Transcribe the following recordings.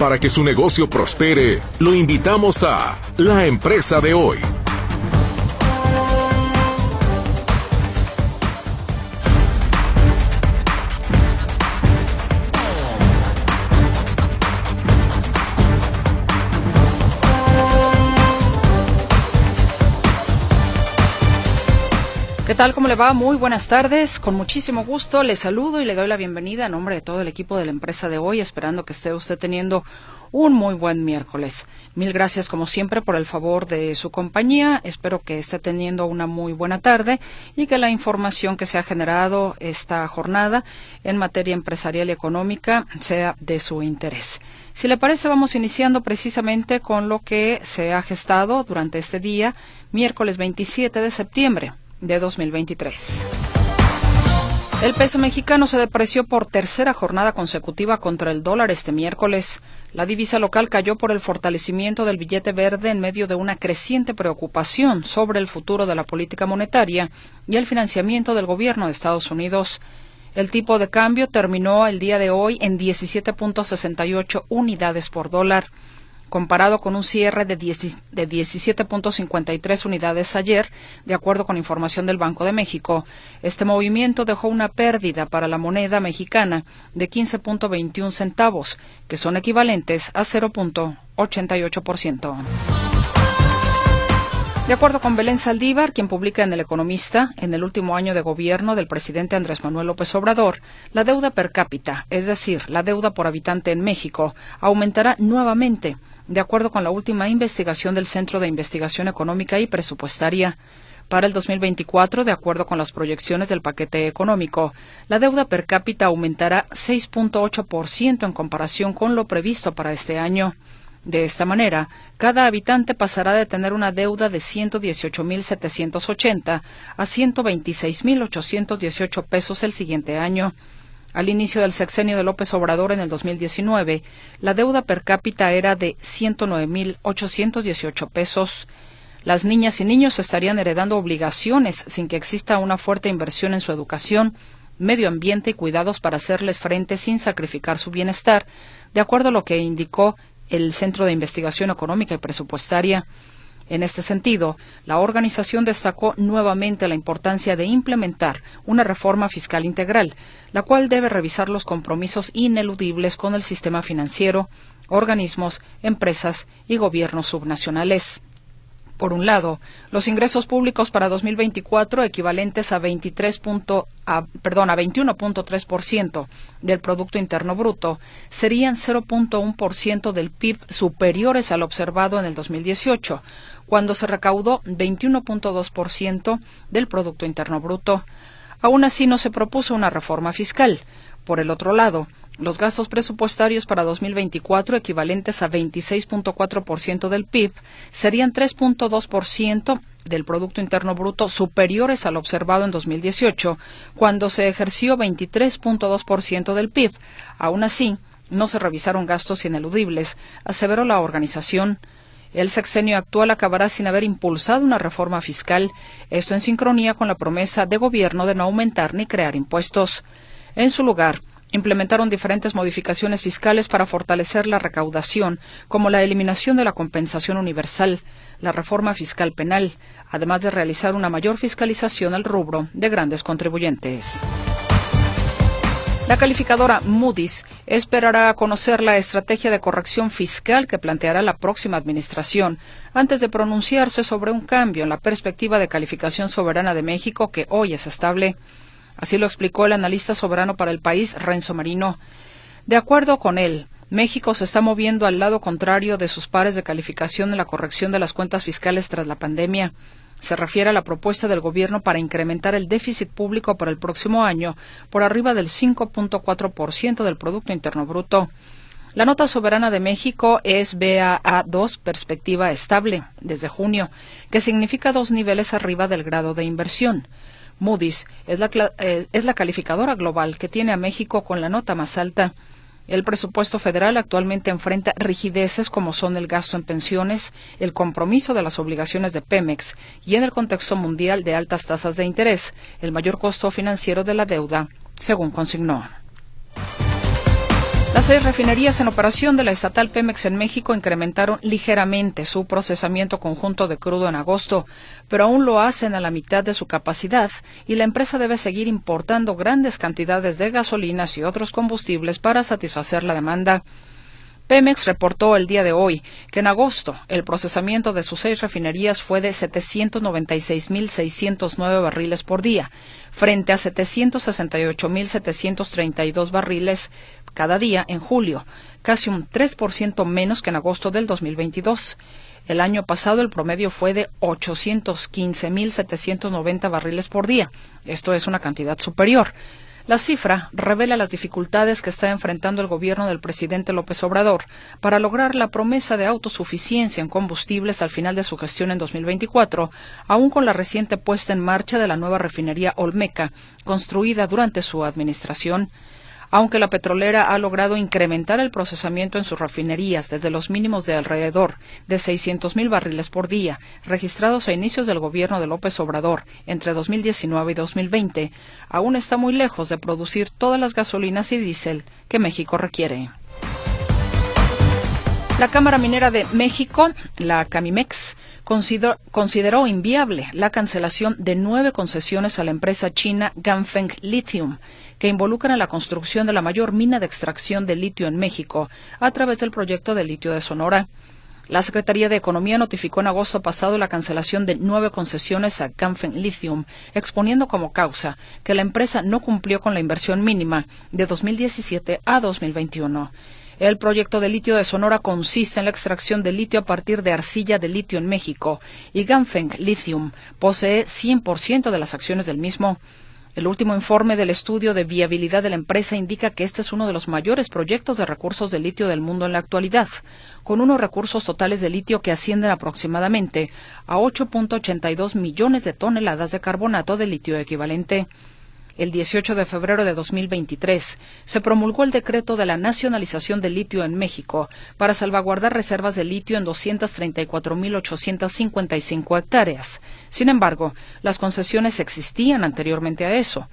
Para que su negocio prospere, lo invitamos a La Empresa de Hoy. Tal? ¿Cómo le va? Muy buenas tardes. Con muchísimo gusto le saludo y le doy la bienvenida a nombre de todo el equipo de la empresa de hoy, esperando que esté usted teniendo un muy buen miércoles. Mil gracias como siempre por el favor de su compañía. Espero que esté teniendo una muy buena tarde y que la información que se ha generado esta jornada en materia empresarial y económica sea de su interés. Si le parece, vamos iniciando precisamente con lo que se ha gestado durante este día, miércoles 27 de septiembre de 2023. El peso mexicano se depreció por tercera jornada consecutiva contra el dólar este miércoles. La divisa local cayó por el fortalecimiento del billete verde en medio de una creciente preocupación sobre el futuro de la política monetaria y el financiamiento del gobierno de Estados Unidos. El tipo de cambio terminó el día de hoy en 17.68 unidades por dólar comparado con un cierre de, 17.53 unidades ayer, de acuerdo con información del Banco de México. Este movimiento dejó una pérdida para la moneda mexicana de 15.21 centavos, que son equivalentes a 0.88%. De acuerdo con Belén Saldívar, quien publica en El Economista, en el último año de gobierno del presidente Andrés Manuel López Obrador, la deuda per cápita, es decir, la deuda por habitante en México, aumentará nuevamente de acuerdo con la última investigación del Centro de Investigación Económica y Presupuestaria. Para el 2024, de acuerdo con las proyecciones del paquete económico, la deuda per cápita aumentará 6.8% en comparación con lo previsto para este año. De esta manera, cada habitante pasará de tener una deuda de 118.780 a 126.818 pesos el siguiente año. Al inicio del sexenio de López Obrador en el 2019, la deuda per cápita era de 109.818 pesos. Las niñas y niños estarían heredando obligaciones sin que exista una fuerte inversión en su educación, medio ambiente y cuidados para hacerles frente sin sacrificar su bienestar, de acuerdo a lo que indicó el Centro de Investigación Económica y Presupuestaria. En este sentido, la organización destacó nuevamente la importancia de implementar una reforma fiscal integral, la cual debe revisar los compromisos ineludibles con el sistema financiero, organismos, empresas y gobiernos subnacionales. Por un lado, los ingresos públicos para 2024 equivalentes a 23 a, perdón, a 21.3% del producto interno bruto serían 0.1% del PIB superiores al observado en el 2018, cuando se recaudó 21.2% del producto interno bruto. Aún así no se propuso una reforma fiscal. Por el otro lado, los gastos presupuestarios para 2024, equivalentes a 26.4% del PIB, serían 3.2% del Producto Interno Bruto superiores al observado en 2018, cuando se ejerció 23.2% del PIB. Aún así, no se revisaron gastos ineludibles, aseveró la organización. El sexenio actual acabará sin haber impulsado una reforma fiscal, esto en sincronía con la promesa de gobierno de no aumentar ni crear impuestos. En su lugar, implementaron diferentes modificaciones fiscales para fortalecer la recaudación, como la eliminación de la compensación universal, la reforma fiscal penal, además de realizar una mayor fiscalización al rubro de grandes contribuyentes. La calificadora Moody's esperará conocer la estrategia de corrección fiscal que planteará la próxima administración antes de pronunciarse sobre un cambio en la perspectiva de calificación soberana de México que hoy es estable. Así lo explicó el analista soberano para el país, Renzo Marino. De acuerdo con él, México se está moviendo al lado contrario de sus pares de calificación en la corrección de las cuentas fiscales tras la pandemia. Se refiere a la propuesta del Gobierno para incrementar el déficit público para el próximo año por arriba del 5.4% del Producto Interno Bruto. La nota soberana de México es BAA2 perspectiva estable desde junio, que significa dos niveles arriba del grado de inversión. Moody's es la, eh, es la calificadora global que tiene a México con la nota más alta. El presupuesto federal actualmente enfrenta rigideces como son el gasto en pensiones, el compromiso de las obligaciones de Pemex y en el contexto mundial de altas tasas de interés, el mayor costo financiero de la deuda, según consignó. Las seis refinerías en operación de la estatal Pemex en México incrementaron ligeramente su procesamiento conjunto de crudo en agosto, pero aún lo hacen a la mitad de su capacidad y la empresa debe seguir importando grandes cantidades de gasolinas y otros combustibles para satisfacer la demanda. Pemex reportó el día de hoy que en agosto el procesamiento de sus seis refinerías fue de 796.609 barriles por día, frente a 768.732 barriles cada día en julio, casi un 3% menos que en agosto del 2022. El año pasado el promedio fue de 815.790 barriles por día. Esto es una cantidad superior. La cifra revela las dificultades que está enfrentando el gobierno del presidente López Obrador para lograr la promesa de autosuficiencia en combustibles al final de su gestión en 2024, aún con la reciente puesta en marcha de la nueva refinería Olmeca, construida durante su administración aunque la petrolera ha logrado incrementar el procesamiento en sus refinerías desde los mínimos de alrededor de 600.000 barriles por día, registrados a inicios del gobierno de López Obrador entre 2019 y 2020, aún está muy lejos de producir todas las gasolinas y diésel que México requiere. La Cámara Minera de México, la Camimex, consideró, inviable la cancelación de nueve concesiones a la empresa china Ganfeng Lithium que involucran la construcción de la mayor mina de extracción de litio en México a través del proyecto de litio de Sonora. La Secretaría de Economía notificó en agosto pasado la cancelación de nueve concesiones a Ganfeng Lithium, exponiendo como causa que la empresa no cumplió con la inversión mínima de 2017 a 2021. El proyecto de litio de Sonora consiste en la extracción de litio a partir de arcilla de litio en México y Ganfeng Lithium posee 100% de las acciones del mismo. El último informe del estudio de viabilidad de la empresa indica que este es uno de los mayores proyectos de recursos de litio del mundo en la actualidad, con unos recursos totales de litio que ascienden aproximadamente a 8.82 millones de toneladas de carbonato de litio equivalente. El 18 de febrero de 2023 se promulgó el decreto de la nacionalización del litio en México para salvaguardar reservas de litio en 234.855 hectáreas. Sin embargo, las concesiones existían anteriormente a eso.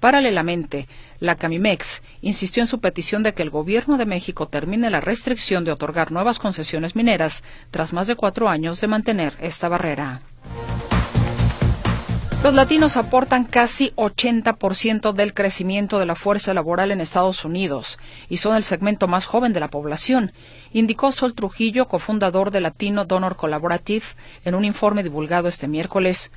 Paralelamente, la Camimex insistió en su petición de que el Gobierno de México termine la restricción de otorgar nuevas concesiones mineras tras más de cuatro años de mantener esta barrera. Los latinos aportan casi 80% del crecimiento de la fuerza laboral en Estados Unidos y son el segmento más joven de la población, indicó Sol Trujillo, cofundador de Latino Donor Collaborative, en un informe divulgado este miércoles.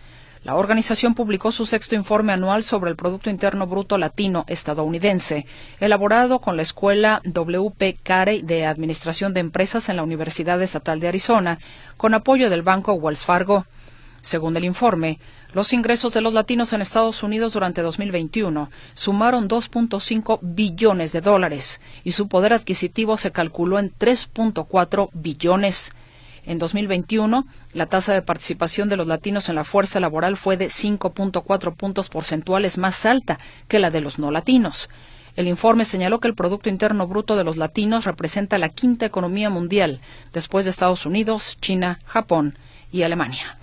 La organización publicó su sexto informe anual sobre el Producto Interno Bruto Latino estadounidense, elaborado con la Escuela WP Carey de Administración de Empresas en la Universidad Estatal de Arizona, con apoyo del Banco Wells Fargo. Según el informe, los ingresos de los latinos en Estados Unidos durante 2021 sumaron 2.5 billones de dólares y su poder adquisitivo se calculó en 3.4 billones. En 2021, la tasa de participación de los latinos en la fuerza laboral fue de 5.4 puntos porcentuales más alta que la de los no latinos. El informe señaló que el Producto Interno Bruto de los latinos representa la quinta economía mundial, después de Estados Unidos, China, Japón y Alemania.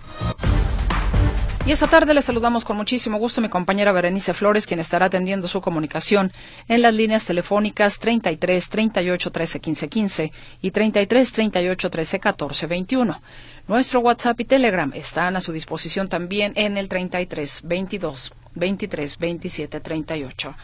Y esta tarde le saludamos con muchísimo gusto a mi compañera Berenice Flores, quien estará atendiendo su comunicación en las líneas telefónicas 33 38 13 15 15 y 33 38 13 14 21. Nuestro WhatsApp y Telegram están a su disposición también en el 33 22 23 27 38.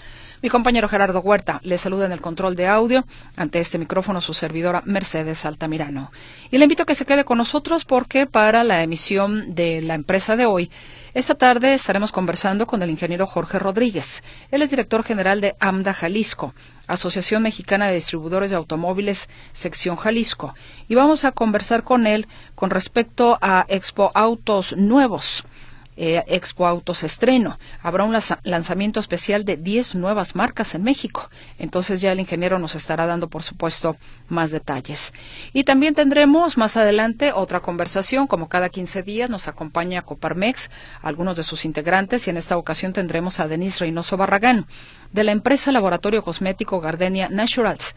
Mi compañero Gerardo Huerta le saluda en el control de audio. Ante este micrófono su servidora Mercedes Altamirano. Y le invito a que se quede con nosotros porque para la emisión de la empresa de hoy, esta tarde estaremos conversando con el ingeniero Jorge Rodríguez. Él es director general de AMDA Jalisco. Asociación Mexicana de Distribuidores de Automóviles, sección Jalisco. Y vamos a conversar con él con respecto a Expo Autos Nuevos. Eh, Expo Autos Estreno. Habrá un lanzamiento especial de 10 nuevas marcas en México. Entonces ya el ingeniero nos estará dando, por supuesto, más detalles. Y también tendremos más adelante otra conversación. Como cada 15 días nos acompaña Coparmex, algunos de sus integrantes, y en esta ocasión tendremos a Denise Reynoso Barragán, de la empresa Laboratorio Cosmético Gardenia Naturals.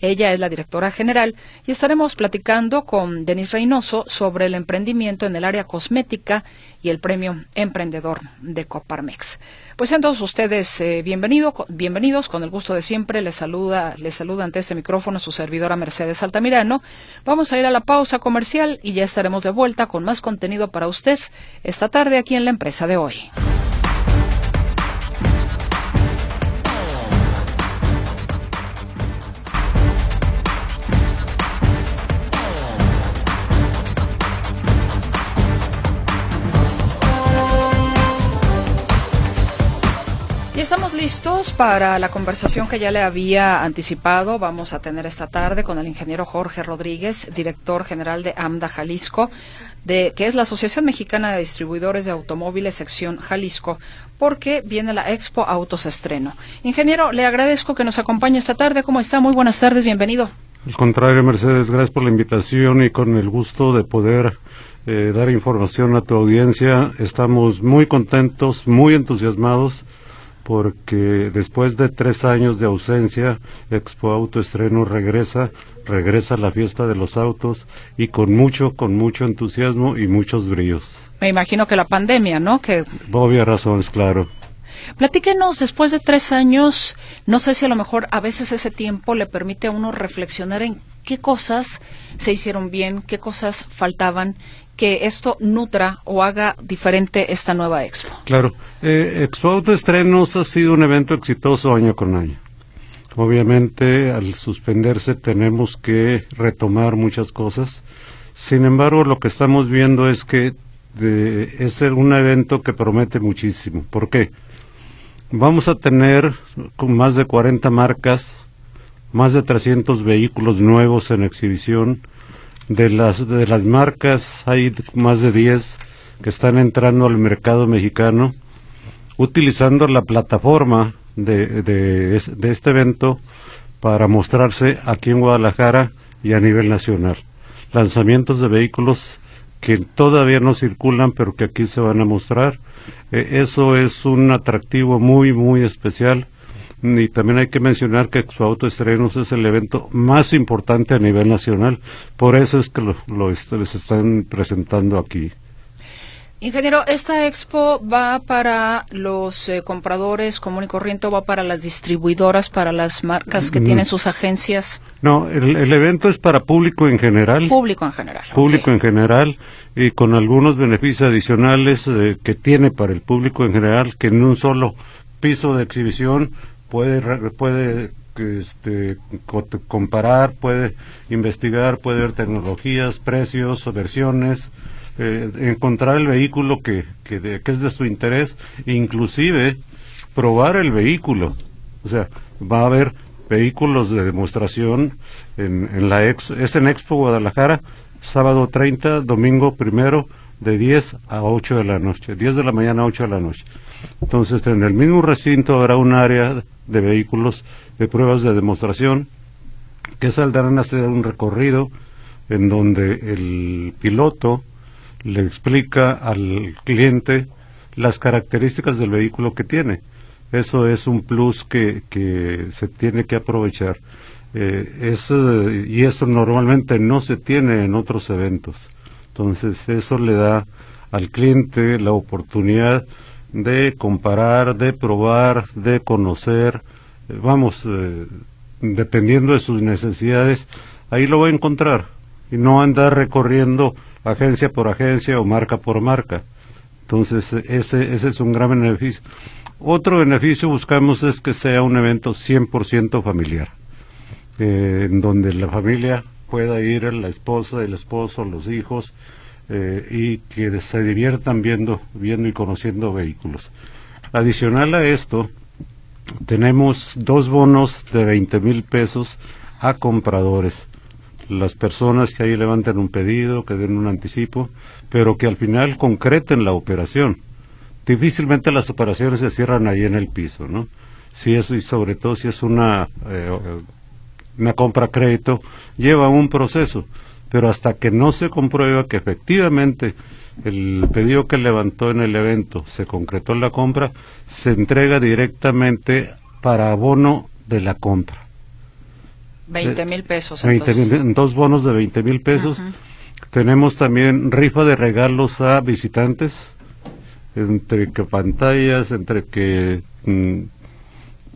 Ella es la directora general y estaremos platicando con Denis Reynoso sobre el emprendimiento en el área cosmética y el premio Emprendedor de Coparmex. Pues sean todos ustedes eh, bienvenidos, con el gusto de siempre. Les saluda, les saluda ante este micrófono su servidora Mercedes Altamirano. Vamos a ir a la pausa comercial y ya estaremos de vuelta con más contenido para usted esta tarde aquí en la empresa de hoy. Estamos listos para la conversación que ya le había anticipado. Vamos a tener esta tarde con el ingeniero Jorge Rodríguez, director general de AMDA Jalisco, de, que es la Asociación Mexicana de Distribuidores de Automóviles, sección Jalisco, porque viene la Expo Autos Estreno. Ingeniero, le agradezco que nos acompañe esta tarde. ¿Cómo está? Muy buenas tardes, bienvenido. Al contrario, Mercedes, gracias por la invitación y con el gusto de poder eh, dar información a tu audiencia. Estamos muy contentos, muy entusiasmados porque después de tres años de ausencia, Expo Auto Estreno regresa, regresa a la fiesta de los autos y con mucho, con mucho entusiasmo y muchos brillos. Me imagino que la pandemia, ¿no? Que... Obvias razones, claro. Platíquenos, después de tres años, no sé si a lo mejor a veces ese tiempo le permite a uno reflexionar en qué cosas se hicieron bien, qué cosas faltaban que esto nutra o haga diferente esta nueva expo. Claro, eh, Expo Auto Estrenos ha sido un evento exitoso año con año. Obviamente, al suspenderse tenemos que retomar muchas cosas. Sin embargo, lo que estamos viendo es que es un evento que promete muchísimo. ¿Por qué? Vamos a tener con más de 40 marcas, más de 300 vehículos nuevos en exhibición, de las, de las marcas, hay más de 10 que están entrando al mercado mexicano utilizando la plataforma de, de, este evento para mostrarse aquí en Guadalajara y a nivel nacional. Lanzamientos de vehículos que todavía no circulan, pero que aquí se van a mostrar. Eh, eso es un atractivo muy, muy especial y también hay que mencionar que Expo Auto Estrenos es el evento más importante a nivel nacional, por eso es que lo, les están presentando aquí. Ingeniero, ¿esta expo va para los eh, compradores común y corriente o va para las distribuidoras, para las marcas que mm. tienen sus agencias? No, el, evento es para público en general. Público en general. Público en general y con algunos beneficios adicionales eh, que tiene para el público en general, que en un solo piso de exhibición puede, puede este, comparar, puede investigar, puede ver tecnologías, precios, versiones, eh, encontrar el vehículo que, que, es de su interés, inclusive probar el vehículo. O sea, va a haber vehículos de demostración en, en la ex, es en Expo Guadalajara, sábado 30, domingo primero, de 10 a 8 de la noche, 10 de la mañana a 8 de la noche. Entonces, en el mismo recinto habrá un área de vehículos de pruebas de demostración que saldrán a hacer un recorrido en donde el piloto le explica al cliente las características del vehículo que tiene. Eso es un plus que, que se tiene que aprovechar. Eh, y eso normalmente no se tiene en otros eventos. Entonces eso le da al cliente la oportunidad de comparar, de probar, de conocer, eh, vamos, eh, dependiendo de sus necesidades, ahí lo va a encontrar y no andar recorriendo agencia por agencia o marca por marca. Entonces, ese, ese es un gran beneficio. Otro beneficio buscamos es que sea un evento 100% familiar, eh, en donde la familia pueda ir, la esposa, el esposo, los hijos, eh, y que se diviertan viendo, viendo y conociendo vehículos. Adicional a esto, tenemos dos bonos de 20 mil pesos a compradores. Las personas que ahí levanten un pedido, que den un anticipo, pero que al final concreten la operación. Difícilmente las operaciones se cierran ahí en el piso, ¿no? Si es, y sobre todo si es una, eh, una compra crédito, lleva un proceso pero hasta que no se comprueba que efectivamente el pedido que levantó en el evento se concretó en la compra, se entrega directamente para abono de la compra. 20 mil pesos. 20 mil, dos bonos de 20 mil pesos. Tenemos también rifa de regalos a visitantes, entre que pantallas, entre que, mm,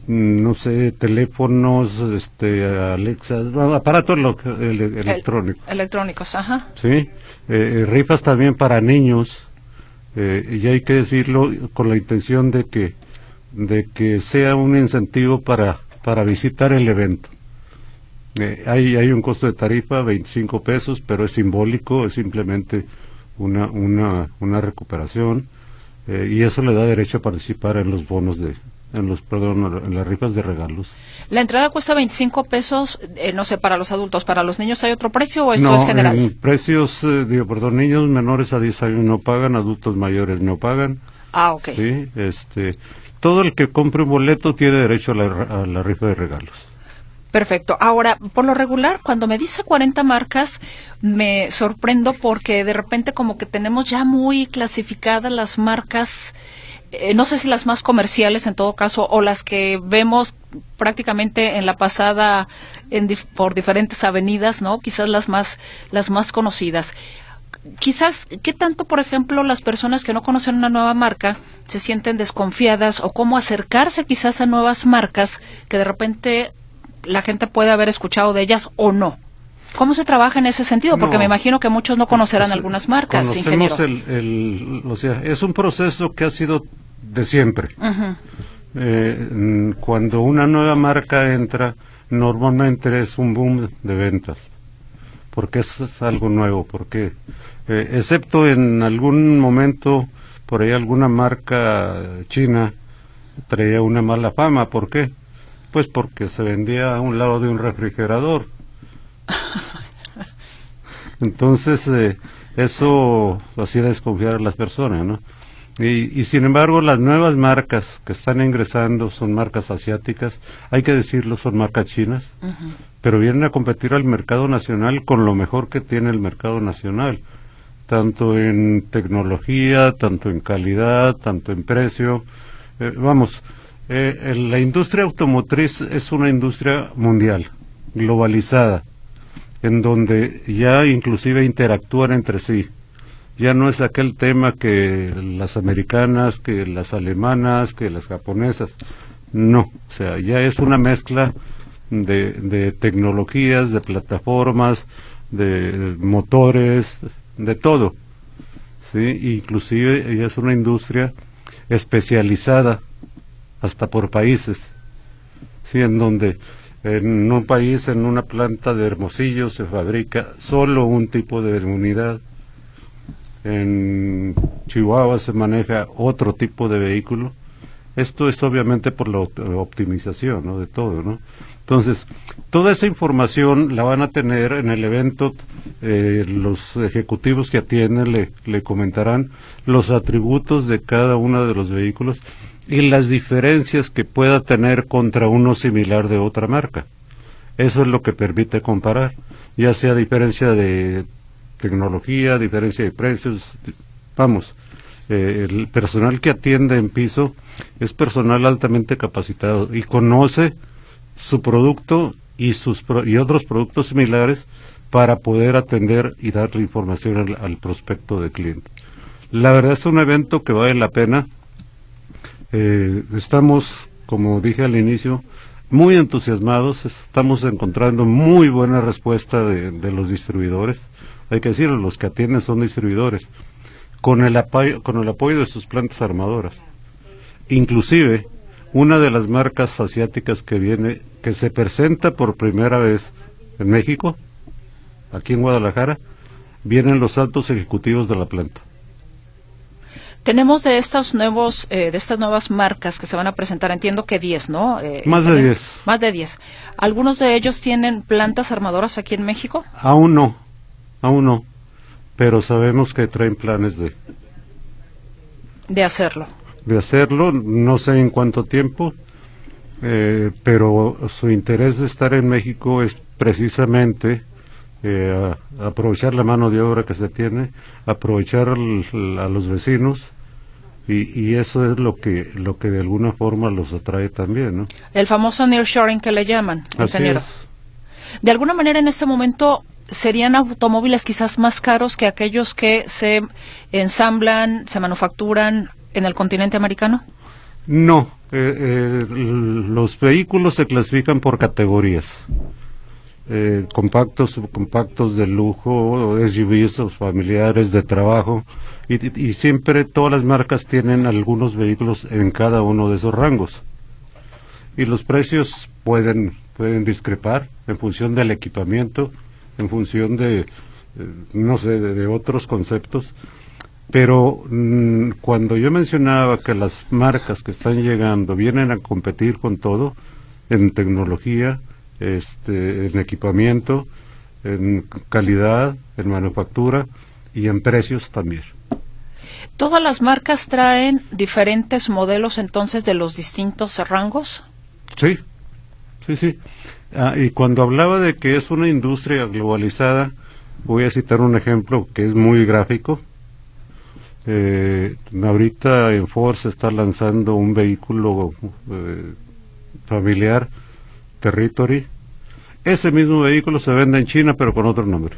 no sé, teléfonos, este, Alexa, aparatos electrónicos. electrónicos, ajá. Sí, eh, eh, rifas también para niños, eh, y hay que decirlo con la intención de que, de que sea un incentivo para, para visitar el evento. Eh, hay, hay un costo de tarifa, 25 pesos, pero es simbólico, es simplemente una, una, una recuperación y eso le da derecho a participar en los bonos de, en los perdón, en las rifas de regalos. La entrada cuesta 25 pesos, eh, no sé, para los adultos, para los niños hay otro precio o esto es general. En precios, digo, perdón, niños menores a 10 años no pagan, adultos mayores no pagan. Ah, ok. Sí, este, todo el que compre un boleto tiene derecho a la, a la rifa de regalos. Perfecto. Ahora, por lo regular, cuando me dice 40 marcas, me sorprendo porque de repente como que tenemos ya muy clasificadas las marcas, eh, no sé si las más comerciales en todo caso, o las que vemos prácticamente en la pasada en por diferentes avenidas, ¿no? Quizás las más, las más conocidas quizás, ¿qué tanto, por ejemplo, las personas que no conocen una nueva marca se sienten desconfiadas o cómo acercarse quizás a nuevas marcas que de repente la gente puede haber escuchado de ellas o no. ¿Cómo se trabaja en ese sentido? Porque me imagino que muchos no conocerán algunas marcas. Conocemos el, o sea, es un proceso que ha sido de siempre. Eh, cuando una nueva marca entra, normalmente es un boom de ventas, porque es, algo nuevo, porque eh, excepto en algún momento por ahí alguna marca china traía una mala fama, ¿por qué? Pues porque se vendía a un lado de un refrigerador. Entonces, eh, eso hacía desconfiar a las personas, ¿no? Y, y, sin embargo, las nuevas marcas que están ingresando son marcas asiáticas, hay que decirlo, son marcas chinas, pero vienen a competir al mercado nacional con lo mejor que tiene el mercado nacional, tanto en tecnología, tanto en calidad, tanto en precio. Eh, vamos, eh, la industria automotriz es una industria mundial, globalizada, en donde ya inclusive interactúan entre sí. Ya no es aquel tema que las americanas, que las alemanas, que las japonesas. No, o sea, ya es una mezcla de, tecnologías, de plataformas, de motores, de todo. ¿sí? Inclusive ya es una industria especializada hasta por países, ¿sí? en donde en un país, en una planta de Hermosillo, se fabrica solo un tipo de unidad. En Chihuahua se maneja otro tipo de vehículo. Esto es obviamente por la optimización de todo. ¿no? Entonces, toda esa información la van a tener en el evento. Eh, los ejecutivos que atienden le, le comentarán los atributos de cada uno de los vehículos y las diferencias que pueda tener contra uno similar de otra marca. Eso es lo que permite comparar, ya sea diferencia de tecnología, diferencia de precios, vamos, eh, el personal que atiende en piso es personal altamente capacitado y conoce su producto y sus y otros productos similares para poder atender y darle información al, al prospecto de cliente. La verdad es un evento que vale la pena eh, estamos, como dije al inicio, muy entusiasmados, estamos encontrando muy buena respuesta de, los distribuidores. Hay que decirlo, los que atienden son distribuidores, con el, apoyo, con el apoyo de sus plantas armadoras. Inclusive, una de las marcas asiáticas que viene, que se presenta por primera vez en México, aquí en Guadalajara, vienen los altos ejecutivos de la planta. Tenemos de estos nuevos, eh, de estas nuevas marcas que se van a presentar, entiendo que 10, ¿no? Eh, más de 10. Más de 10. ¿Algunos de ellos tienen plantas armadoras aquí en México? Aún no, aún no, pero sabemos que traen planes de... De hacerlo. De hacerlo, no sé en cuánto tiempo, eh, pero su interés de estar en México es precisamente aprovechar la mano de obra que se tiene, aprovechar a los vecinos y, eso es lo que lo que de alguna forma los atrae también, ¿no? El famoso nearshoring que le llaman, ingeniero. De alguna manera en este momento serían automóviles quizás más caros que aquellos que se ensamblan, se manufacturan en el continente americano. No, eh, eh, los vehículos se clasifican por categorías. Eh, compactos, compactos de lujo, SUVs, familiares de trabajo, y, siempre todas las marcas tienen algunos vehículos en cada uno de esos rangos. Y los precios pueden, pueden discrepar en función del equipamiento, en función de, no sé, de, otros conceptos. Pero mm, cuando yo mencionaba que las marcas que están llegando vienen a competir con todo, en tecnología, este, en equipamiento, en calidad, en manufactura y en precios también. ¿Todas las marcas traen diferentes modelos entonces de los distintos rangos? Sí, sí, sí. Ah, y cuando hablaba de que es una industria globalizada, voy a citar un ejemplo que es muy gráfico. Eh, ahorita en Ford se está lanzando un vehículo eh, familiar Territory. Ese mismo vehículo se vende en China, pero con otro nombre.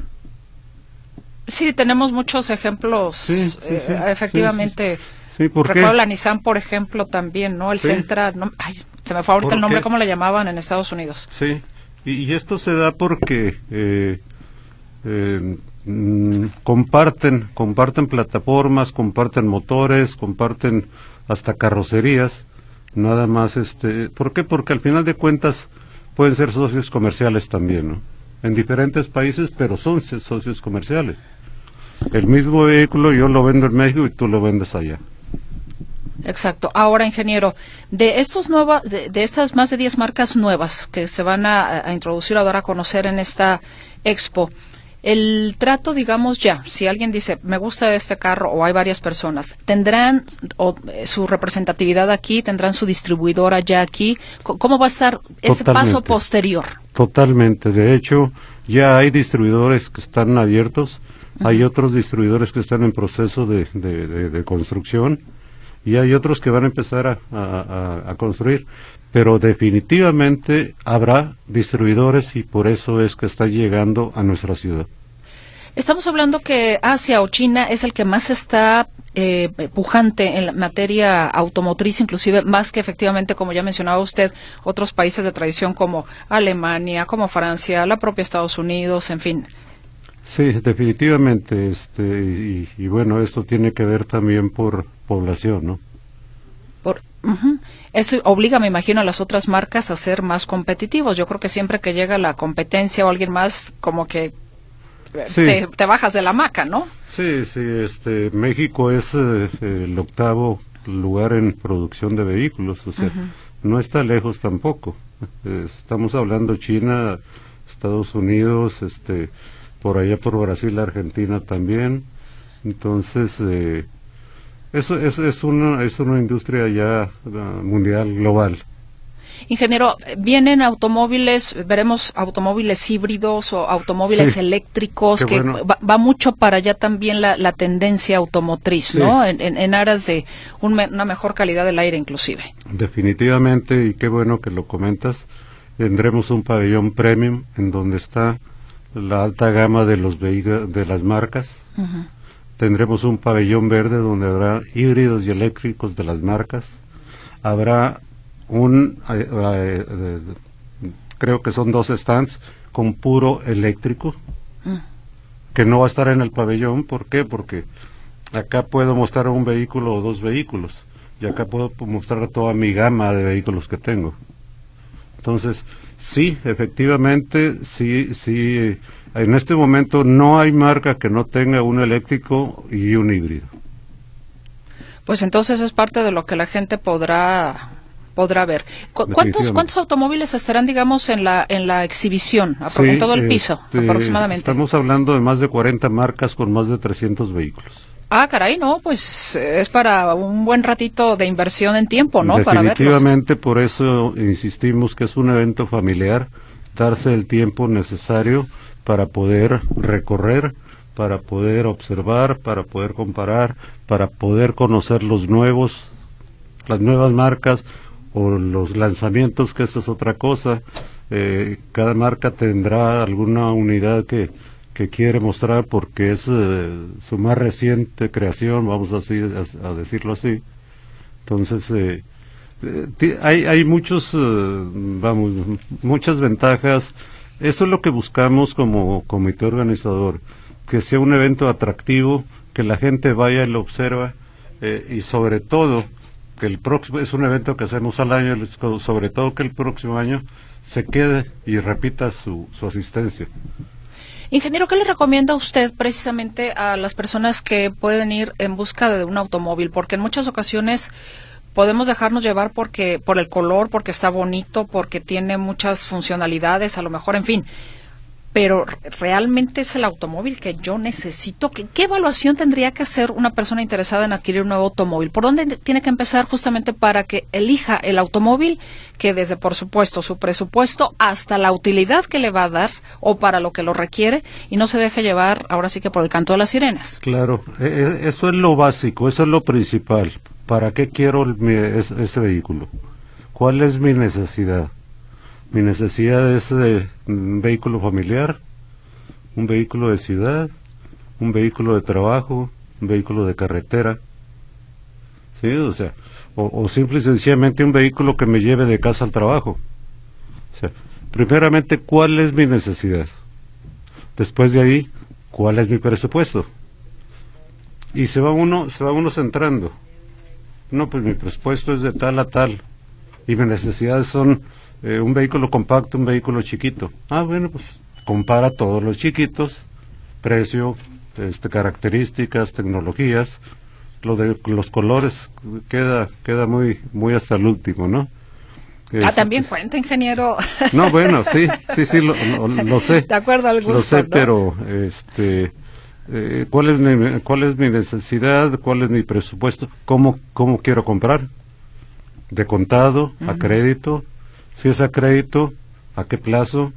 Sí, tenemos muchos ejemplos, eh, efectivamente. Sí, ¿por Recuerdo la Nissan, por ejemplo, también, ¿no? El Centra, se me fue ahorita el nombre, ¿cómo le llamaban en Estados Unidos? Sí, y, esto se da porque eh, eh, mm, comparten, comparten plataformas, comparten motores, comparten hasta carrocerías, nada más, este, ¿por qué? Porque al final de cuentas pueden ser socios comerciales también, ¿no? En diferentes países, pero son socios comerciales. El mismo vehículo yo lo vendo en México y tú lo vendes allá. Exacto. Ahora, ingeniero, de estos nuevas, de, estas más de 10 marcas nuevas que se van a, a, introducir a dar a conocer en esta expo, el trato, digamos ya, si alguien dice, me gusta este carro o hay varias personas, ¿tendrán eh, su representatividad aquí? ¿Tendrán su distribuidora ya aquí? ¿Cómo va a estar ese paso posterior? Totalmente. De hecho, ya hay distribuidores que están abiertos, hay otros distribuidores que están en proceso de, de, construcción y hay otros que van a empezar a construir pero definitivamente habrá distribuidores y por eso es que está llegando a nuestra ciudad. Estamos hablando que Asia o China es el que más está eh, pujante en la materia automotriz, inclusive más que efectivamente, como ya mencionaba usted, otros países de tradición como Alemania, como Francia, la propia Estados Unidos, en fin. Sí, definitivamente, este, y, bueno, esto tiene que ver también por población, ¿no? Por, Eso obliga, me imagino, a las otras marcas a ser más competitivos. Yo creo que siempre que llega la competencia o alguien más, como que te, bajas de la maca, ¿no? Sí, sí, este, México es eh, el octavo lugar en producción de vehículos, o sea, no está lejos tampoco. Eh, estamos hablando China, Estados Unidos, este, por allá por Brasil, Argentina también. Entonces, eh, eso es, es, una, es una industria ya ah, mundial, global. Ingeniero, vienen automóviles, veremos automóviles híbridos o automóviles eléctricos, que va, mucho para allá también la, tendencia automotriz, ¿no? En, aras de una mejor calidad del aire inclusive. Definitivamente, y qué bueno que lo comentas, tendremos un pabellón premium en donde está la alta gama de los de las marcas. Tendremos un pabellón verde donde habrá híbridos y eléctricos de las marcas. Habrá un, eh, eh, creo que son dos stands con puro eléctrico, mm. que no va a estar en el pabellón. ¿Por qué? Porque acá puedo mostrar un vehículo o dos vehículos, y acá puedo mostrar toda mi gama de vehículos que tengo. Entonces, sí, efectivamente, sí, sí, en este momento no hay marca que no tenga un eléctrico y un híbrido. Pues entonces es parte de lo que la gente podrá podrá ver. ¿Cuántos, ¿Cuántos automóviles estarán, digamos, en la, en la exhibición, en todo el piso, este, aproximadamente? Estamos hablando de más de 40 marcas con más de 300 vehículos. Ah, caray, no, pues es para un buen ratito de inversión en tiempo, ¿no? Definitivamente, por eso insistimos que es un evento familiar, darse el tiempo necesario para poder recorrer, para poder observar, para poder comparar, para poder conocer los nuevos, las nuevas marcas o los lanzamientos, que eso es otra cosa, eh, cada marca tendrá alguna unidad que, que quiere mostrar porque es eh, su más reciente creación, vamos así, a, decirlo así. Entonces, eh, hay, hay muchos, vamos, muchas ventajas. Eso es lo que buscamos como comité organizador, que sea un evento atractivo, que la gente vaya y lo observa y sobre todo que el próximo es un evento que hacemos al año, sobre todo que el próximo año se quede y repita su, su asistencia. Ingeniero, ¿qué le recomienda usted precisamente a las personas que pueden ir en busca de un automóvil? Porque en muchas ocasiones podemos dejarnos llevar porque por el color, porque está bonito, porque tiene muchas funcionalidades, a lo mejor, en fin pero realmente es el automóvil que yo necesito. ¿Qué, ¿Qué, evaluación tendría que hacer una persona interesada en adquirir un nuevo automóvil? ¿Por dónde tiene que empezar justamente para que elija el automóvil que desde, por supuesto, su presupuesto hasta la utilidad que le va a dar o para lo que lo requiere y no se deje llevar ahora sí que por el canto de las sirenas? Claro, e, e, eso es lo básico, eso es lo principal. ¿Para qué quiero ese vehículo? ¿Cuál es mi necesidad? Mi necesidad es de un vehículo familiar, un vehículo de ciudad, un vehículo de trabajo, un vehículo de carretera. ¿Sí? O sea, o, simple y sencillamente un vehículo que me lleve de casa al trabajo. O sea, primeramente, ¿cuál es mi necesidad? Después de ahí, ¿cuál es mi presupuesto? Y se va uno, se va uno centrando. No, pues mi presupuesto es de tal a tal. Y mis necesidades son eh, un vehículo compacto, un vehículo chiquito. Ah, bueno, pues compara todos los chiquitos, precio, este, características, tecnologías, lo de los colores queda queda muy muy hasta el último, ¿no? ah, también cuenta, ingeniero. No, bueno, sí, sí, sí, lo, lo, sé. De acuerdo al gusto. Lo sé, pero este, eh, ¿cuál, es mi, ¿cuál es mi necesidad? ¿Cuál es mi presupuesto? ¿Cómo, cómo quiero comprar? ¿De contado? ¿A crédito? si es a crédito, a qué plazo.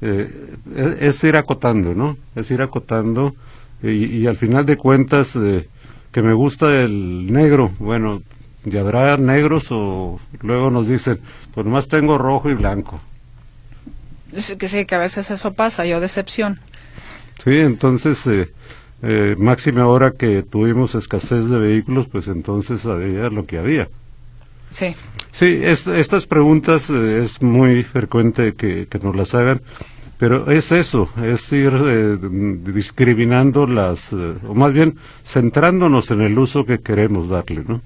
Eh, es, ir acotando, ¿no? Es ir acotando y, al final de cuentas eh, que me gusta el negro, bueno, ya habrá negros o luego nos dicen, pues nomás tengo rojo y blanco. que sí, que a veces eso pasa, yo decepción. Sí, entonces, eh, eh, máxima hora que tuvimos escasez de vehículos, pues entonces había lo que había. Sí. Sí, estas preguntas eh, es muy frecuente que, nos las hagan, pero es eso, es ir eh, discriminando las, eh, o más bien centrándonos en el uso que queremos darle, ¿no?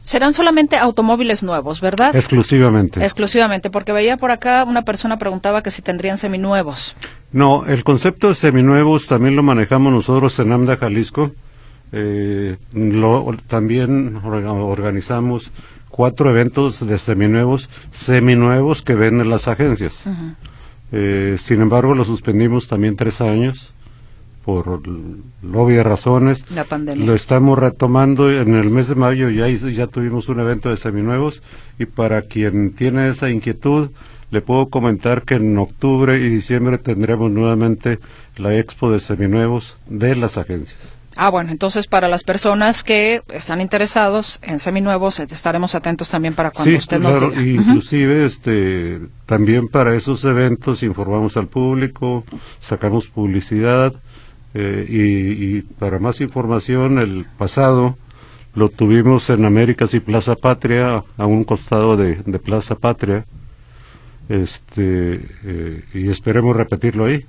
Serán solamente automóviles nuevos, ¿verdad? Exclusivamente. Exclusivamente, porque veía por acá una persona preguntaba que si tendrían seminuevos. No, el concepto de seminuevos también lo manejamos nosotros en AMDA Jalisco. lo, también organizamos cuatro eventos de seminuevos, seminuevos que venden las agencias. Eh, sin embargo, lo suspendimos también tres años por obvias razones. La pandemia. Lo estamos retomando en el mes de mayo, ya, ya tuvimos un evento de seminuevos y para quien tiene esa inquietud, le puedo comentar que en octubre y diciembre tendremos nuevamente la expo de seminuevos de las agencias. Ah, bueno, entonces para las personas que están interesados en seminuevos, eh, estaremos atentos también para cuando usted nos diga. Inclusive, este, también para esos eventos informamos al público, sacamos publicidad eh, y, para más información, el pasado lo tuvimos en Américas y Plaza Patria, a un costado de, Plaza Patria, este, eh, y esperemos repetirlo ahí.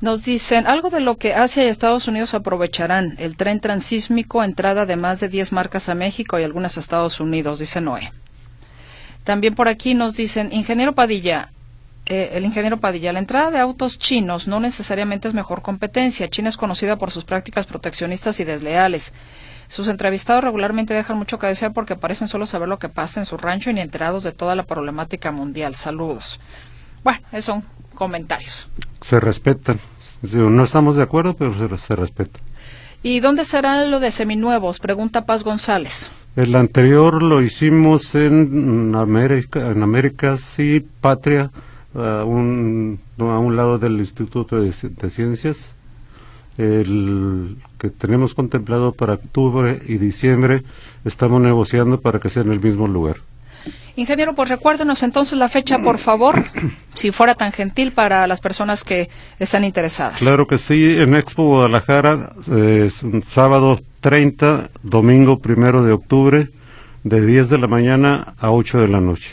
Nos dicen algo de lo que Asia y Estados Unidos aprovecharán, el tren transísmico, entrada de más de 10 marcas a México y algunas a Estados Unidos, dice Noé. También por aquí nos dicen, ingeniero Padilla, eh, el ingeniero Padilla, la entrada de autos chinos no necesariamente es mejor competencia. China es conocida por sus prácticas proteccionistas y desleales. Sus entrevistados regularmente dejan mucho que desear porque parecen solo saber lo que pasa en su rancho y ni enterados de toda la problemática mundial. Saludos. Bueno, esos son comentarios. Se respetan. No estamos de acuerdo, pero se, se respeta. ¿Y dónde será lo de seminuevos? Pregunta Paz González. El anterior lo hicimos en América, en América sí, Patria, a un, a un lado del Instituto de, de Ciencias. El que tenemos contemplado para octubre y diciembre, estamos negociando para que sea en el mismo lugar. Ingeniero, pues recuérdenos entonces la fecha, por favor, si fuera tan gentil para las personas que están interesadas. Claro que sí, en Expo Guadalajara, sábado 30, domingo primero de octubre, de 10 de la mañana a 8 de la noche.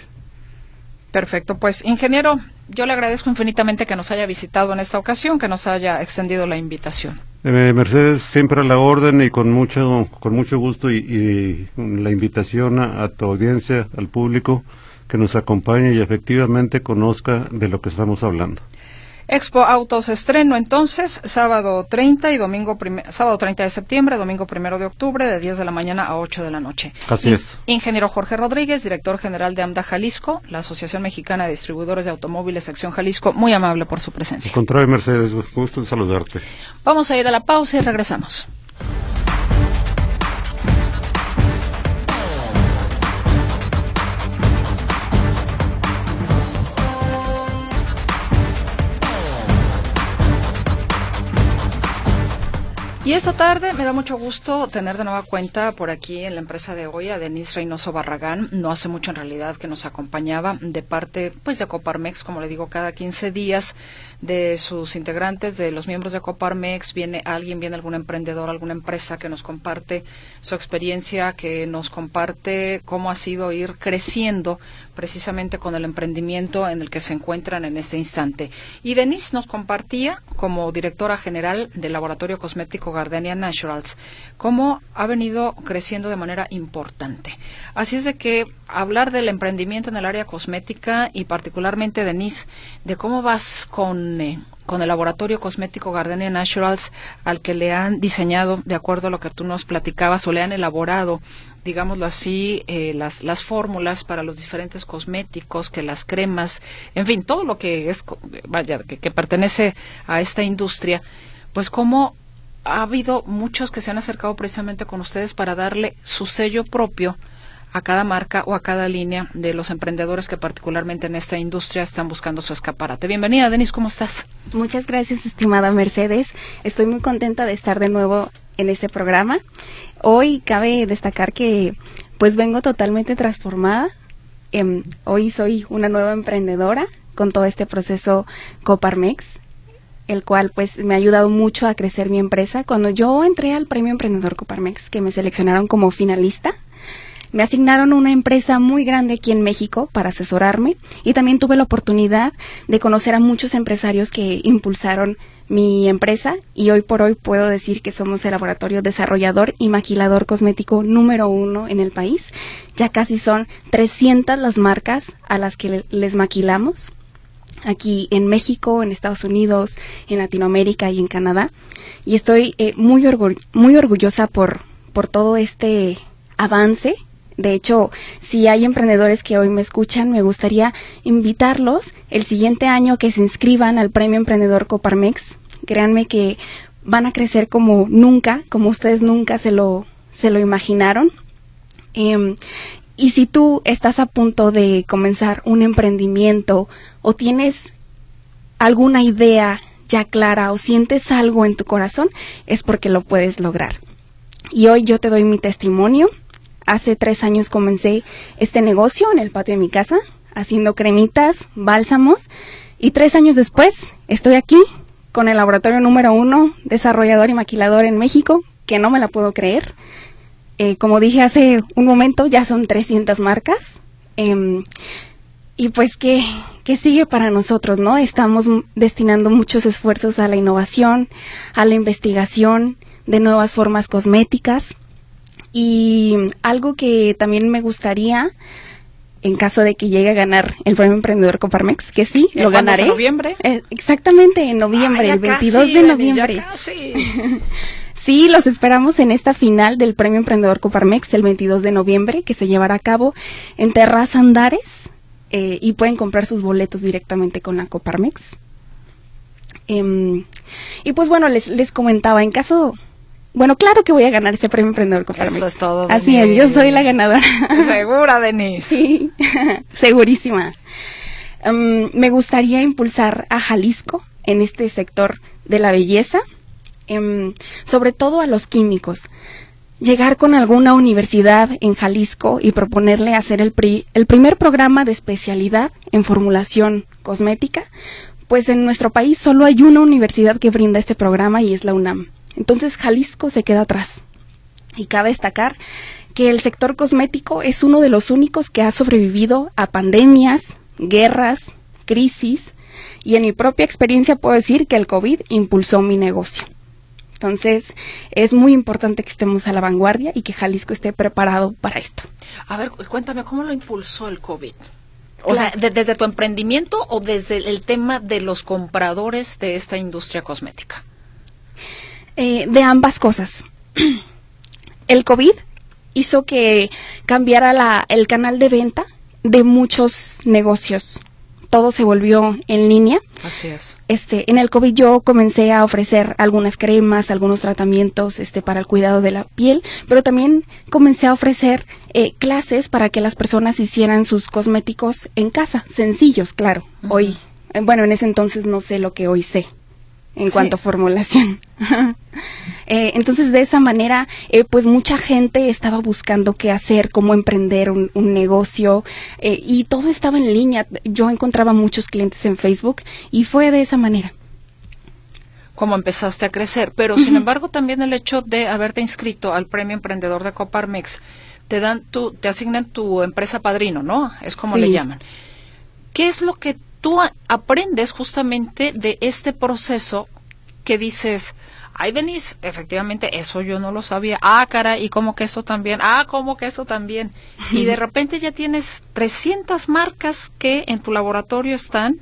Perfecto, pues ingeniero, yo le agradezco infinitamente que nos haya visitado en esta ocasión, que nos haya extendido la invitación. Eh, Mercedes, siempre a la orden y con mucho, con mucho gusto y, la invitación a, tu audiencia, al público, que nos acompañe y efectivamente conozca de lo que estamos hablando. Expo Autos estreno entonces sábado 30 y domingo sábado 30 de septiembre, domingo 1 de octubre de 10 de la mañana a 8 de la noche. Así es. Ingeniero Jorge Rodríguez, director general de AMDA Jalisco, la Asociación Mexicana de Distribuidores de Automóviles Sección Jalisco, muy amable por su presencia. Contrario Mercedes, gusto en saludarte. Vamos a ir a la pausa y regresamos. Y esta tarde me da mucho gusto tener de nueva cuenta por aquí en la empresa de hoy a Denise Reynoso Barragán. No hace mucho en realidad que nos acompañaba de parte pues de Coparmex, como le digo, cada 15 días de sus integrantes, de los miembros de Coparmex, viene alguien, viene algún emprendedor, alguna empresa que nos comparte su experiencia, que nos comparte cómo ha sido ir creciendo precisamente con el emprendimiento en el que se encuentran en este instante. Y Denise nos compartía, como directora general del Laboratorio Cosmético Gardenia Naturals, cómo ha venido creciendo de manera importante. Así es de que hablar del emprendimiento en el área cosmética y particularmente, Denise, de cómo vas con... Eh, con el laboratorio cosmético Gardenia Naturals al que le han diseñado, de acuerdo a lo que tú nos platicabas, o le han elaborado digámoslo así, eh, las, las fórmulas para los diferentes cosméticos, que las cremas, en fin, todo lo que es, vaya, que, pertenece a esta industria, pues como ha habido muchos que se han acercado precisamente con ustedes para darle su sello propio a cada marca o a cada línea de los emprendedores que particularmente en esta industria están buscando su escaparate. Bienvenida, Denis, ¿cómo estás? Muchas gracias, estimada Mercedes. Estoy muy contenta de estar de nuevo en este programa. Hoy cabe destacar que pues vengo totalmente transformada. Em, hoy soy una nueva emprendedora con todo este proceso Coparmex, el cual pues me ha ayudado mucho a crecer mi empresa. Cuando yo entré al Premio Emprendedor Coparmex, que me seleccionaron como finalista, me asignaron una empresa muy grande aquí en México para asesorarme y también tuve la oportunidad de conocer a muchos empresarios que impulsaron mi empresa y hoy por hoy puedo decir que somos el laboratorio desarrollador y maquilador cosmético número uno en el país. Ya casi son 300 las marcas a las que les maquilamos aquí en México, en Estados Unidos, en Latinoamérica y en Canadá. Y estoy eh, muy, muy orgullosa por, por todo este avance de hecho, si hay emprendedores que hoy me escuchan, me gustaría invitarlos el siguiente año que se inscriban al Premio Emprendedor Coparmex. Créanme que van a crecer como nunca, como ustedes nunca se lo, se lo imaginaron. Em, y si tú estás a punto de comenzar un emprendimiento o tienes alguna idea ya clara o sientes algo en tu corazón, es porque lo puedes lograr. Y hoy yo te doy mi testimonio Hace tres años comencé este negocio en el patio de mi casa, haciendo cremitas, bálsamos, y tres años después estoy aquí con el laboratorio número uno, desarrollador y maquilador en México, que no me la puedo creer. Eh, como dije hace un momento, ya son 300 marcas. Em, y pues, ¿qué, ¿qué sigue para nosotros? no Estamos destinando muchos esfuerzos a la innovación, a la investigación de nuevas formas cosméticas y algo que también me gustaría, en caso de que llegue a ganar el premio emprendedor Coparmex, que sí, lo ganaré. ¿En noviembre? Eh, exactamente, en noviembre, el 22 de noviembre. sí, los esperamos en esta final del premio emprendedor Coparmex el 22 de noviembre, que se llevará a cabo en Terraza Andares. Eh, y pueden comprar sus boletos directamente con la Coparmex. Em, y pues bueno, les, les comentaba, en caso bueno, claro que voy a ganar ese premio emprendedor Coparmex. Eso es todo. Así es, yo soy la ganadora. Segura, Denise. Sí, segurísima. Um, me gustaría impulsar a Jalisco en este sector de la belleza, em, sobre todo a los químicos. llegar con alguna universidad en Jalisco y proponerle hacer el, el primer programa de especialidad en formulación cosmética, pues en nuestro país solo hay una universidad que brinda este programa y es la UNAM. Entonces Jalisco se queda atrás. Y cabe destacar que el sector cosmético es uno de los únicos que ha sobrevivido a pandemias, guerras, crisis, y en mi propia experiencia puedo decir que el COVID impulsó mi negocio. Entonces, es muy importante que estemos a la vanguardia y que Jalisco esté preparado para esto. A ver, cuéntame, ¿cómo lo impulsó el COVID? O sea, ¿desde tu emprendimiento o desde el tema de los compradores de esta industria cosmética? Eh, de ambas cosas. El COVID hizo que cambiara la, el canal de venta de muchos negocios todo se volvió en línea. Así es. Este, en el COVID yo comencé a ofrecer algunas cremas, algunos tratamientos este, para el cuidado de la piel, pero también comencé a ofrecer eh, clases para que las personas hicieran sus cosméticos en casa, sencillos, claro. Hoy, eh, bueno, en ese entonces no sé lo que hoy sé en cuanto a formulación. Eh, entonces, de esa manera, eh, pues mucha gente estaba buscando qué hacer, cómo emprender un, negocio eh, y todo estaba en línea. Yo encontraba muchos clientes en Facebook y fue de esa manera. Como empezaste a crecer, pero sin embargo también el hecho de haberte inscrito al Premio Emprendedor de Coparmex, te dan tu, te asignan tu empresa padrino, ¿no? Es como le llaman. ¿Qué es lo que tú aprendes justamente de este proceso que dices, ay Denise, efectivamente eso yo no lo sabía, ah cara, y como que eso también, ah como que eso también, y de repente ya tienes 300 marcas que en tu laboratorio están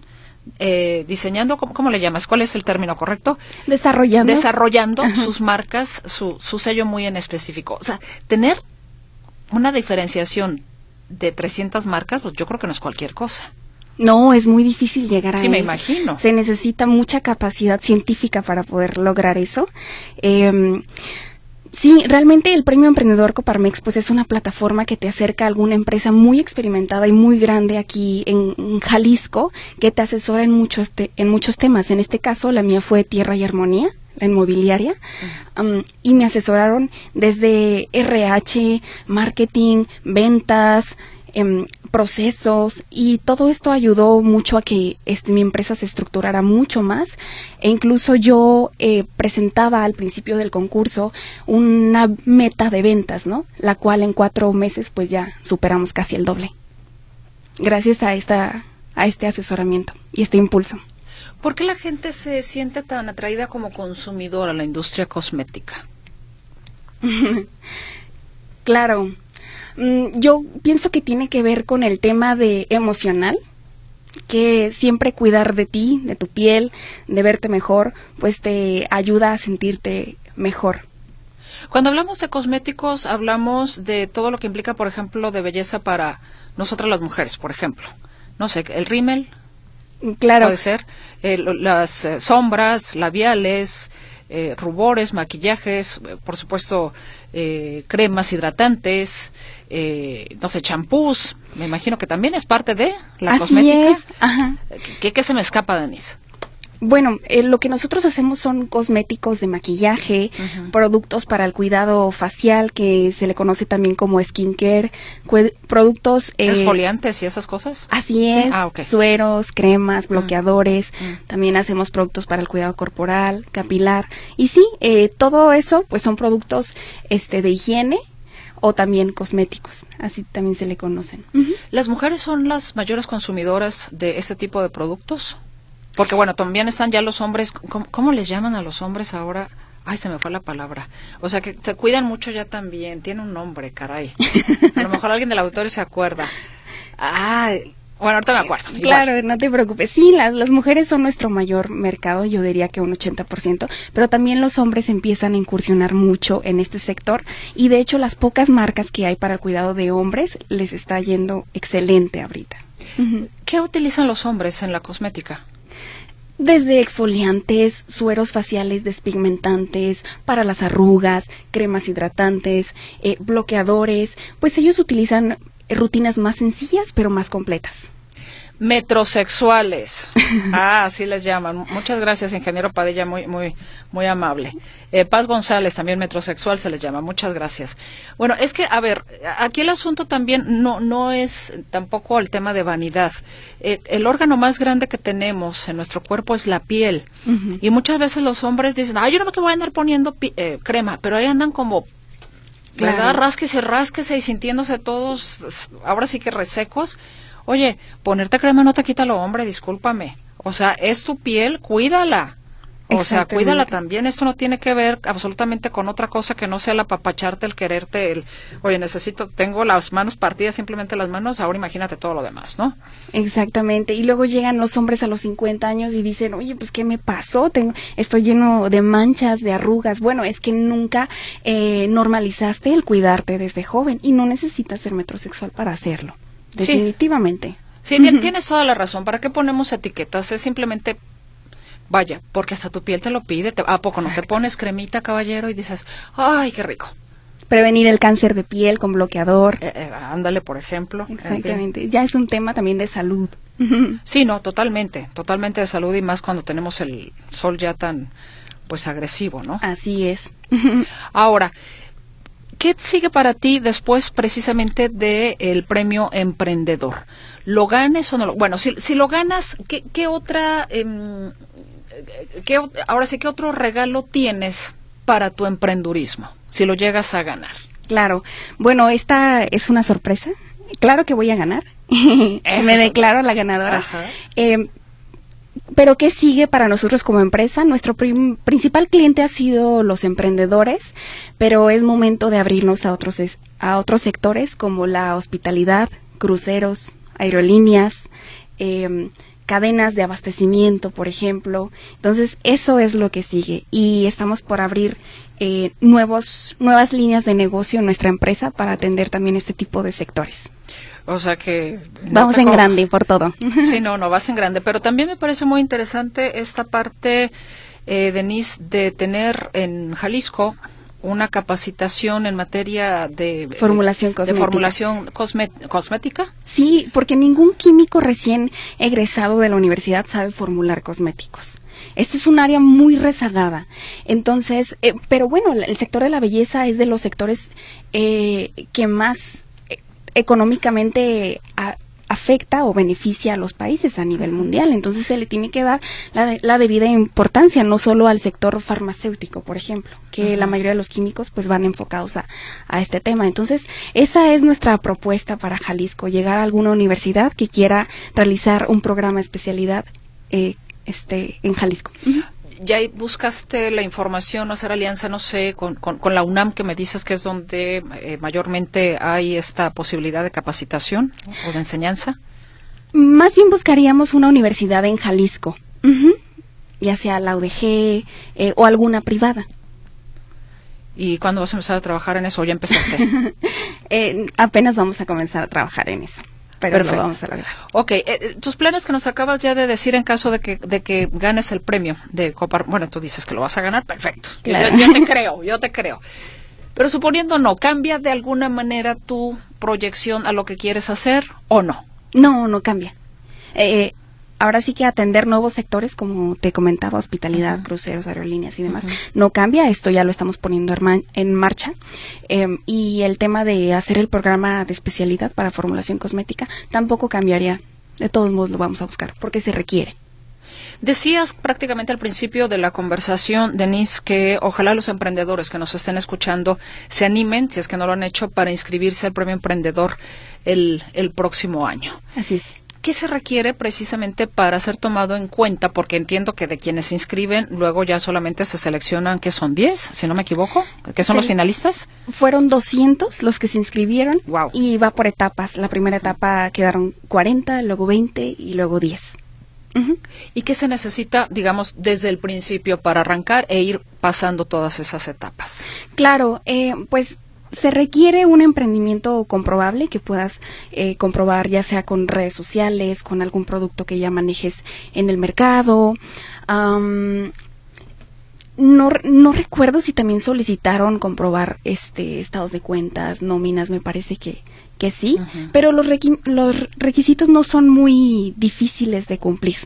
eh, diseñando, ¿cómo, le llamas? ¿Cuál es el término correcto? Desarrollando. Desarrollando sus marcas, su, su sello muy en específico. O sea, tener una diferenciación de 300 marcas, pues yo creo que no es cualquier cosa. No, es muy difícil llegar a eso. Sí, me imagino. Se necesita mucha capacidad científica para poder lograr eso. Eh, Sí, realmente el Premio Emprendedor Coparmex pues es una plataforma que te acerca a alguna empresa muy experimentada y muy grande aquí en, Jalisco que te asesora en muchos, en muchos temas. En este caso la mía fue Tierra y Armonía, la inmobiliaria, y me asesoraron desde RH, marketing, ventas, em, procesos y todo esto ayudó mucho a que este, mi empresa se estructurara mucho más e incluso yo eh, presentaba al principio del concurso una meta de ventas, ¿no? La cual en cuatro meses pues ya superamos casi el doble gracias a esta a este asesoramiento y este impulso. ¿Por qué la gente se siente tan atraída como consumidora a la industria cosmética? claro, yo pienso que tiene que ver con el tema de emocional, que siempre cuidar de ti, de tu piel, de verte mejor, pues te ayuda a sentirte mejor. Cuando hablamos de cosméticos, hablamos de todo lo que implica, por ejemplo, de belleza para nosotras las mujeres, por ejemplo. No sé, el rímel. Claro. Puede ser. Eh, las eh, sombras, labiales, eh, rubores, maquillajes, por supuesto, cremas hidratantes, eh, no sé, champús. Me imagino que también es parte de la cosmética. ¿Qué, se me escapa, Denise? Bueno, eh, lo que nosotros hacemos son cosméticos de maquillaje, productos para el cuidado facial, que se le conoce también como skincare, productos... Eh, ¿Esfoliantes y esas cosas? Así es, ah, sueros, cremas, mm. bloqueadores, mm. también hacemos productos para el cuidado corporal, capilar, y sí, eh, todo eso pues son productos este de higiene o también cosméticos, así también se le conocen. ¿Las mujeres son las mayores consumidoras de ese tipo de productos? Porque bueno, también están ya los hombres, ¿cómo, les llaman a los hombres ahora? Ay, se me fue la palabra. O sea, que se cuidan mucho ya también. Tiene un nombre, caray. A lo mejor alguien del auditorio se acuerda. Ay, bueno, ahorita me acuerdo. Claro, no te preocupes. Sí, las, las mujeres son nuestro mayor mercado, yo diría que un 80%, pero también los hombres empiezan a incursionar mucho en este sector y de hecho las pocas marcas que hay para el cuidado de hombres les está yendo excelente ahorita. ¿Qué utilizan los hombres en la cosmética? desde exfoliantes, sueros faciales despigmentantes, para las arrugas, cremas hidratantes, eh, bloqueadores, pues ellos utilizan rutinas más sencillas pero más completas. Metrosexuales. Ah, así les llaman. Muchas gracias, ingeniero Padilla, muy, muy, muy amable. Eh, Paz González, también metrosexual se les llama. Muchas gracias. Bueno, es que, a ver, aquí el asunto también no, no es tampoco el tema de vanidad. Eh, el órgano más grande que tenemos en nuestro cuerpo es la piel. Y muchas veces los hombres dicen, ay, yo no me voy a andar poniendo eh, crema, pero ahí andan como ¿verdad? Rásquese, rásquese y sintiéndose todos, ahora sí que resecos. Oye, ponerte crema no te quita lo hombre, discúlpame. O sea, es tu piel, cuídala. O sea, cuídala también. Esto no tiene que ver absolutamente con otra cosa que no sea el apapacharte, el quererte, el, oye, necesito, tengo las manos partidas, simplemente las manos, ahora imagínate todo lo demás, ¿no? Exactamente. Y luego llegan los hombres a los 50 años y dicen, oye, pues, ¿qué me pasó? Tengo, estoy lleno de manchas, de arrugas. Bueno, es que nunca eh, normalizaste el cuidarte desde joven y no necesitas ser metrosexual para hacerlo. Definitivamente. Sí, tienes toda la razón. ¿Para qué ponemos etiquetas? Es simplemente Vaya, porque hasta tu piel te lo pide. ¿A poco no te pones cremita, caballero, y dices, ay, qué rico? Prevenir el cáncer de piel con bloqueador. Eh, eh, ándale, por ejemplo. Exactamente. Ya es un tema también de salud. Sí, no, totalmente, totalmente de salud y más cuando tenemos el sol ya tan, pues, agresivo, ¿no? Así es. Ahora, ¿qué sigue para ti después precisamente del el premio emprendedor? ¿Lo ganes o no lo? Bueno, si, si lo ganas, ¿qué, qué otra em, ¿qué, ahora sí, ¿qué otro regalo tienes para tu emprendurismo si lo llegas a ganar? Claro. Bueno, esta es una sorpresa. Claro que voy a ganar. Me declaro la ganadora. Eh, pero ¿qué sigue para nosotros como empresa? Nuestro principal cliente ha sido los emprendedores, pero es momento de abrirnos a otros, a otros sectores como la hospitalidad, cruceros, aerolíneas, eh, cadenas de abastecimiento, por ejemplo. Entonces, eso es lo que sigue. Y estamos por abrir eh, nuevos, nuevas líneas de negocio en nuestra empresa para atender también este tipo de sectores. O sea que... Vamos en grande por todo. Sí, no, no, vas en grande. Pero también me parece muy interesante esta parte, eh, Denise, de tener en Jalisco una capacitación en materia de formulación cosmética. De formulación cosmética. Sí, porque ningún químico recién egresado de la universidad sabe formular cosméticos. Este es un área muy rezagada. Entonces, eh, pero bueno, el sector de la belleza es de los sectores eh, que más económicamente afecta o beneficia a los países a nivel mundial. Entonces se le tiene que dar la, la debida importancia, no solo al sector farmacéutico, por ejemplo, que la mayoría de los químicos pues van enfocados a, a, este tema. Entonces, esa es nuestra propuesta para Jalisco, llegar a alguna universidad que quiera realizar un programa de especialidad eh, este, en Jalisco ya buscaste la información o hacer alianza, no sé, con, con, la UNAM, que me dices que es donde eh, mayormente hay esta posibilidad de capacitación o de enseñanza? Más bien buscaríamos una universidad en Jalisco, ya sea la UDG eh, o alguna privada. ¿Y cuándo vas a empezar a trabajar en eso o ya empezaste? Eh, apenas vamos a comenzar a trabajar en eso pero lo vamos a lograr. Ok, eh, eh, tus planes que nos acabas ya de decir en caso de que, de que ganes el premio de Copa, bueno, tú dices que lo vas a ganar, perfecto. Yo, te creo, yo te creo. Pero suponiendo no, ¿cambia de alguna manera tu proyección a lo que quieres hacer o no? No, no cambia. Eh, ahora sí que atender nuevos sectores, como te comentaba, hospitalidad, cruceros, aerolíneas y demás, no cambia. Esto ya lo estamos poniendo en marcha. Em, y el tema de hacer el programa de especialidad para formulación cosmética tampoco cambiaría. De todos modos lo vamos a buscar, porque se requiere. Decías prácticamente al principio de la conversación, Denise, que ojalá los emprendedores que nos estén escuchando se animen, si es que no lo han hecho, para inscribirse al premio emprendedor el, el próximo año. Así es. ¿Qué se requiere precisamente para ser tomado en cuenta? Porque entiendo que de quienes se inscriben, luego ya solamente se seleccionan, que son 10, si no me equivoco, que son los finalistas. Fueron 200 los que se inscribieron wow. y va por etapas. La primera etapa quedaron 40, luego 20 y luego 10. ¿Y qué se necesita, digamos, desde el principio para arrancar e ir pasando todas esas etapas? Claro, eh, pues se requiere un emprendimiento comprobable que puedas eh, comprobar ya sea con redes sociales, con algún producto que ya manejes en el mercado. no, no recuerdo si también solicitaron comprobar este estados de cuentas, nóminas, me parece que, que sí, pero los, los requisitos no son muy difíciles de cumplir.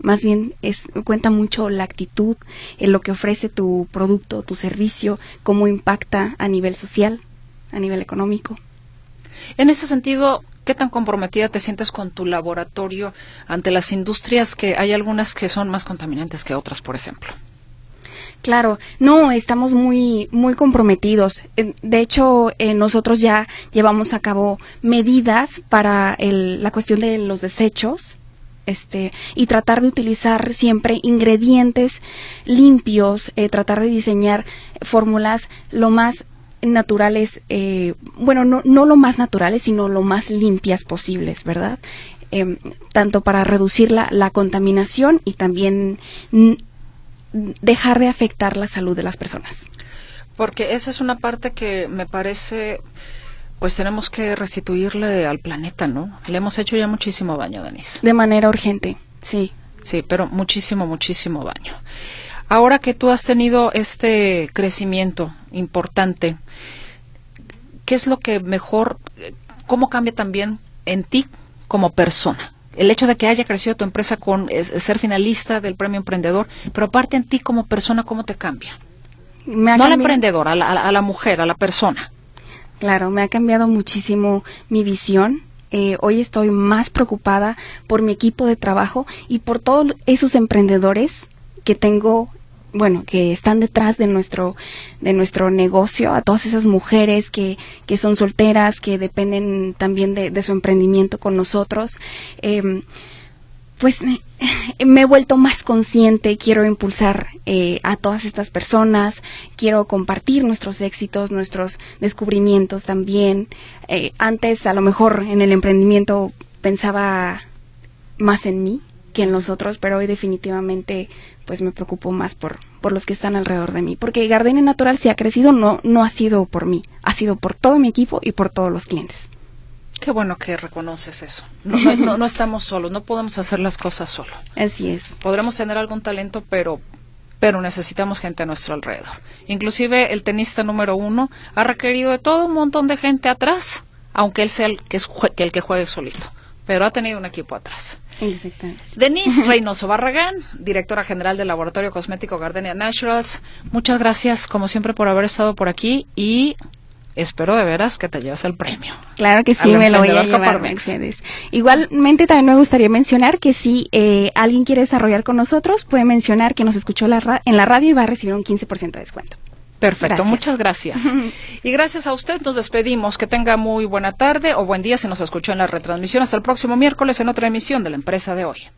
Más bien es cuenta mucho la actitud, en lo que ofrece tu producto, tu servicio, cómo impacta a nivel social, a nivel económico. En ese sentido, ¿qué tan comprometida te sientes con tu laboratorio ante las industrias que hay algunas que son más contaminantes que otras, por ejemplo? Claro, no, estamos muy, muy comprometidos. De hecho, eh, nosotros ya llevamos a cabo medidas para la cuestión de los desechos. Este, y tratar de utilizar siempre ingredientes limpios, eh, tratar de diseñar fórmulas lo más naturales, eh, bueno, no, no lo más naturales, sino lo más limpias posibles, ¿verdad? Em, tanto para reducir la, la contaminación y también dejar de afectar la salud de las personas. Porque esa es una parte que me parece, pues tenemos que restituirle al planeta, ¿no? Le hemos hecho ya muchísimo daño, Denise. De manera urgente, sí. Sí, pero muchísimo, muchísimo daño. Ahora que tú has tenido este crecimiento importante, ¿qué es lo que mejor, cómo cambia también en ti como persona? el hecho de que haya crecido tu empresa con ser finalista del premio emprendedor, pero aparte en ti como persona, ¿cómo te cambia? no al emprendedor, a la, a la, mujer, a la persona. Claro, me ha cambiado muchísimo mi visión. Eh, hoy estoy más preocupada por mi equipo de trabajo y por todos esos emprendedores que tengo bueno, que están detrás de nuestro, de nuestro negocio, a todas esas mujeres que, que son solteras, que dependen también de, su emprendimiento con nosotros. Em, pues me he vuelto más consciente, quiero impulsar eh, a todas estas personas, quiero compartir nuestros éxitos, nuestros descubrimientos también. Eh, antes a lo mejor en el emprendimiento pensaba más en mí, que en los otros, pero hoy definitivamente pues me preocupo más por, por los que están alrededor de mí, porque Gardenia Natural si ha crecido no, no ha sido por mí, ha sido por todo mi equipo y por todos los clientes. Qué bueno que reconoces eso. No, no, estamos solos, no podemos hacer las cosas solo. Así es. Podremos tener algún talento, pero pero necesitamos gente a nuestro alrededor. Inclusive el tenista número uno ha requerido de todo un montón de gente atrás, aunque él sea el que, es, el que juegue solito, pero ha tenido un equipo atrás. Denise Reynoso Barragán, directora general del Laboratorio Cosmético Gardenia Naturals. Muchas gracias, como siempre, por haber estado por aquí y espero de veras que te lleves el premio. Claro que sí, me lo voy a llevar. Igualmente también me gustaría mencionar que si eh, alguien quiere desarrollar con nosotros, puede mencionar que nos escuchó en la radio y va a recibir un 15% de descuento. Perfecto, muchas gracias. y gracias a usted nos despedimos. Que tenga muy buena tarde o buen día si nos escuchó en la retransmisión. Hasta el próximo miércoles en otra emisión de la empresa de hoy.